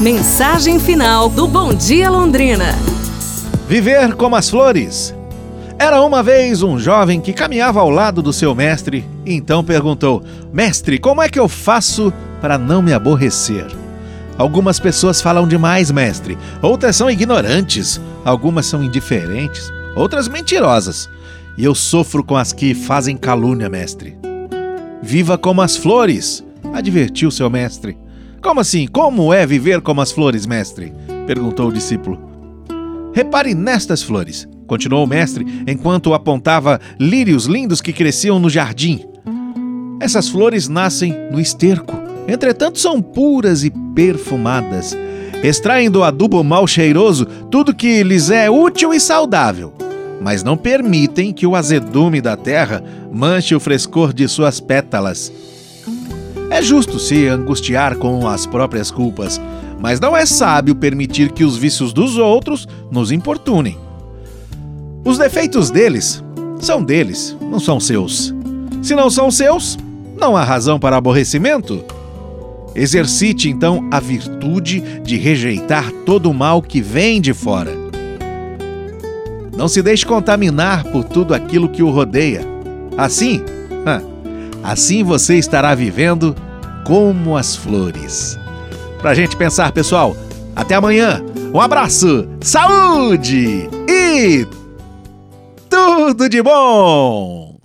Mensagem final do Bom Dia Londrina. Viver como as flores. Era uma vez um jovem que caminhava ao lado do seu mestre e então perguntou: Mestre, como é que eu faço para não me aborrecer? Algumas pessoas falam demais, mestre. Outras são ignorantes. Algumas são indiferentes. Outras mentirosas. E eu sofro com as que fazem calúnia, mestre. Viva como as flores, advertiu seu mestre. Como assim? Como é viver como as flores, mestre? perguntou o discípulo. Repare nestas flores, continuou o mestre enquanto apontava lírios lindos que cresciam no jardim. Essas flores nascem no esterco, entretanto são puras e perfumadas. Extraem do adubo mal cheiroso tudo que lhes é útil e saudável, mas não permitem que o azedume da terra manche o frescor de suas pétalas. É justo se angustiar com as próprias culpas, mas não é sábio permitir que os vícios dos outros nos importunem. Os defeitos deles são deles, não são seus. Se não são seus, não há razão para aborrecimento. Exercite então a virtude de rejeitar todo o mal que vem de fora. Não se deixe contaminar por tudo aquilo que o rodeia. Assim, assim você estará vivendo como as flores pra gente pensar, pessoal. Até amanhã. Um abraço, saúde e tudo de bom!